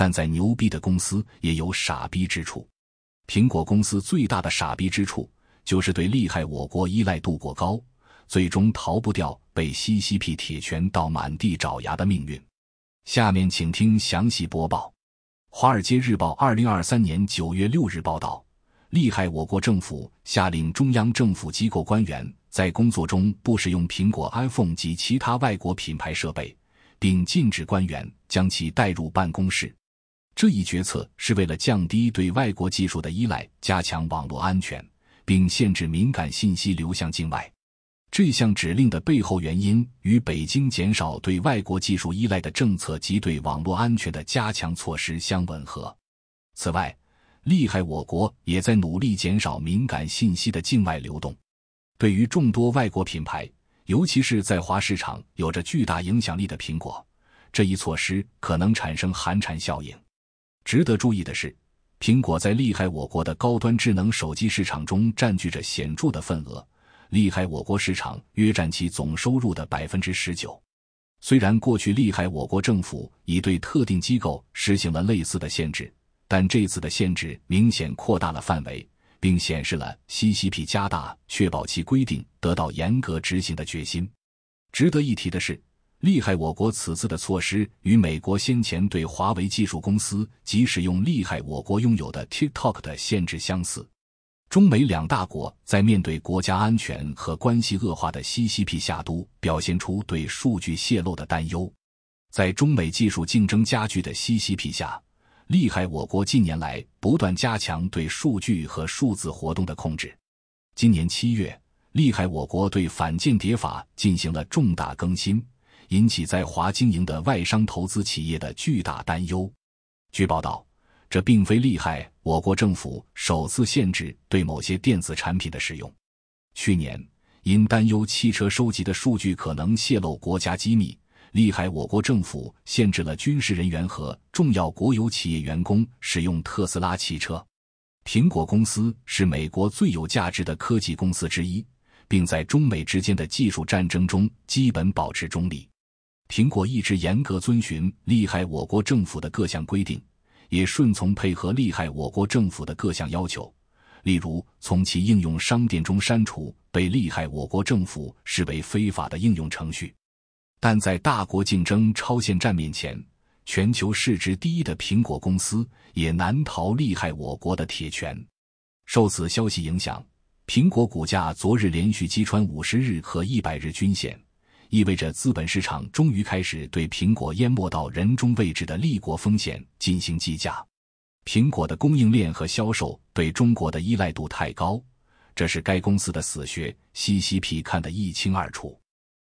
但在牛逼的公司也有傻逼之处。苹果公司最大的傻逼之处，就是对利害我国依赖度过高，最终逃不掉被西西 p 铁拳到满地找牙的命运。下面请听详细播报。《华尔街日报》二零二三年九月六日报道，利害我国政府下令中央政府机构官员在工作中不使用苹果 iPhone 及其他外国品牌设备，并禁止官员将其带入办公室。这一决策是为了降低对外国技术的依赖，加强网络安全，并限制敏感信息流向境外。这项指令的背后原因与北京减少对外国技术依赖的政策及对网络安全的加强措施相吻合。此外，厉害我国也在努力减少敏感信息的境外流动。对于众多外国品牌，尤其是在华市场有着巨大影响力的苹果，这一措施可能产生寒蝉效应。值得注意的是，苹果在厉害我国的高端智能手机市场中占据着显著的份额，厉害我国市场约占其总收入的百分之十九。虽然过去厉害我国政府已对特定机构实行了类似的限制，但这次的限制明显扩大了范围，并显示了 CCP 加大确保其规定得到严格执行的决心。值得一提的是。厉害！我国此次的措施与美国先前对华为技术公司及使用厉害我国拥有的 TikTok 的限制相似。中美两大国在面对国家安全和关系恶化的 CCP 下都表现出对数据泄露的担忧。在中美技术竞争加剧的 CCP 下，厉害我国近年来不断加强对数据和数字活动的控制。今年七月，厉害我国对反间谍法进行了重大更新。引起在华经营的外商投资企业的巨大担忧。据报道，这并非厉害我国政府首次限制对某些电子产品的使用。去年，因担忧汽车收集的数据可能泄露国家机密，厉害我国政府限制了军事人员和重要国有企业员工使用特斯拉汽车。苹果公司是美国最有价值的科技公司之一，并在中美之间的技术战争中基本保持中立。苹果一直严格遵循利害我国政府的各项规定，也顺从配合利害我国政府的各项要求，例如从其应用商店中删除被利害我国政府视为非法的应用程序。但在大国竞争超限战面前，全球市值第一的苹果公司也难逃利害我国的铁拳。受此消息影响，苹果股价昨日连续击穿五十日和一百日均线。意味着资本市场终于开始对苹果淹没到人中位置的立国风险进行计价。苹果的供应链和销售对中国的依赖度太高，这是该公司的死穴。CCP 看得一清二楚。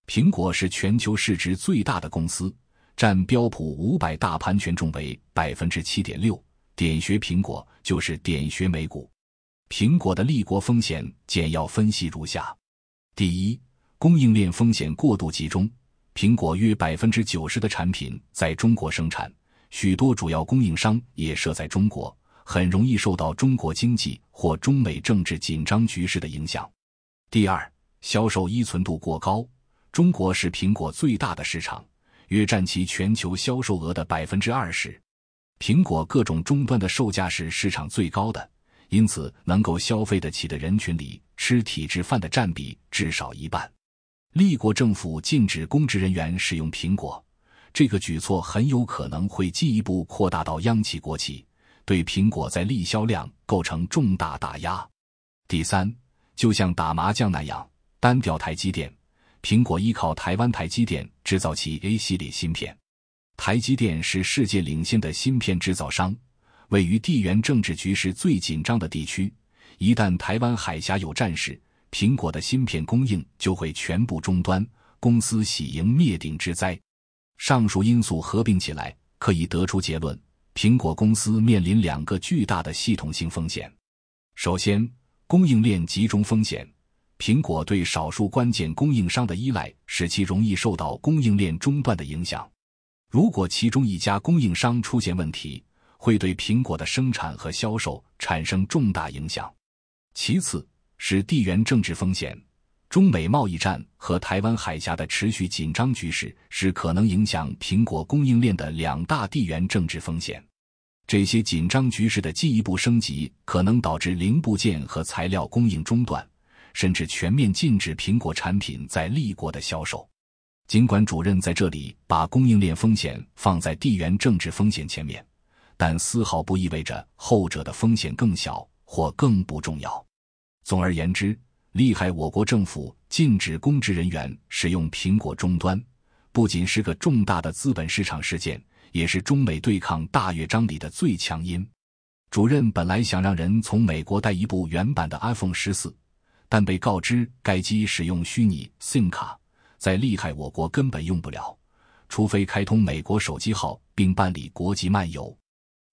苹果是全球市值最大的公司，占标普五百大盘权重为百分之七点六。点穴苹果就是点穴美股。苹果的立国风险简要分析如下：第一。供应链风险过度集中，苹果约百分之九十的产品在中国生产，许多主要供应商也设在中国，很容易受到中国经济或中美政治紧张局势的影响。第二，销售依存度过高，中国是苹果最大的市场，约占其全球销售额的百分之二十。苹果各种终端的售价是市场最高的，因此能够消费得起的人群里，吃体制饭的占比至少一半。立国政府禁止公职人员使用苹果，这个举措很有可能会进一步扩大到央企、国企，对苹果在利销量构成重大打压。第三，就像打麻将那样，单调台积电，苹果依靠台湾台积电制造其 A 系列芯片。台积电是世界领先的芯片制造商，位于地缘政治局势最紧张的地区。一旦台湾海峡有战事，苹果的芯片供应就会全部中断，公司喜迎灭顶之灾。上述因素合并起来，可以得出结论：苹果公司面临两个巨大的系统性风险。首先，供应链集中风险。苹果对少数关键供应商的依赖，使其容易受到供应链中断的影响。如果其中一家供应商出现问题，会对苹果的生产和销售产生重大影响。其次是地缘政治风险，中美贸易战和台湾海峡的持续紧张局势是可能影响苹果供应链的两大地缘政治风险。这些紧张局势的进一步升级，可能导致零部件和材料供应中断，甚至全面禁止苹果产品在立国的销售。尽管主任在这里把供应链风险放在地缘政治风险前面，但丝毫不意味着后者的风险更小或更不重要。总而言之，厉害我国政府禁止公职人员使用苹果终端，不仅是个重大的资本市场事件，也是中美对抗大乐章里的最强音。主任本来想让人从美国带一部原版的 iPhone 十四，但被告知该机使用虚拟 SIM 卡。在厉害，我国根本用不了，除非开通美国手机号并办理国际漫游。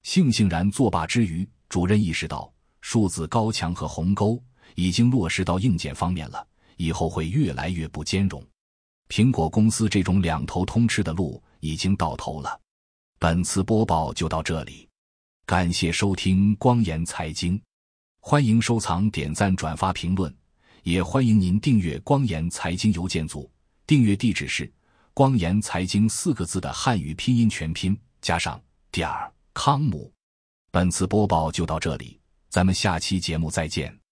悻悻然作罢之余，主任意识到数字高墙和鸿沟已经落实到硬件方面了，以后会越来越不兼容。苹果公司这种两头通吃的路已经到头了。本次播报就到这里，感谢收听光言财经，欢迎收藏、点赞、转发、评论，也欢迎您订阅光言财经邮件组。订阅地址是“光言财经”四个字的汉语拼音全拼加上点儿康姆。本次播报就到这里，咱们下期节目再见。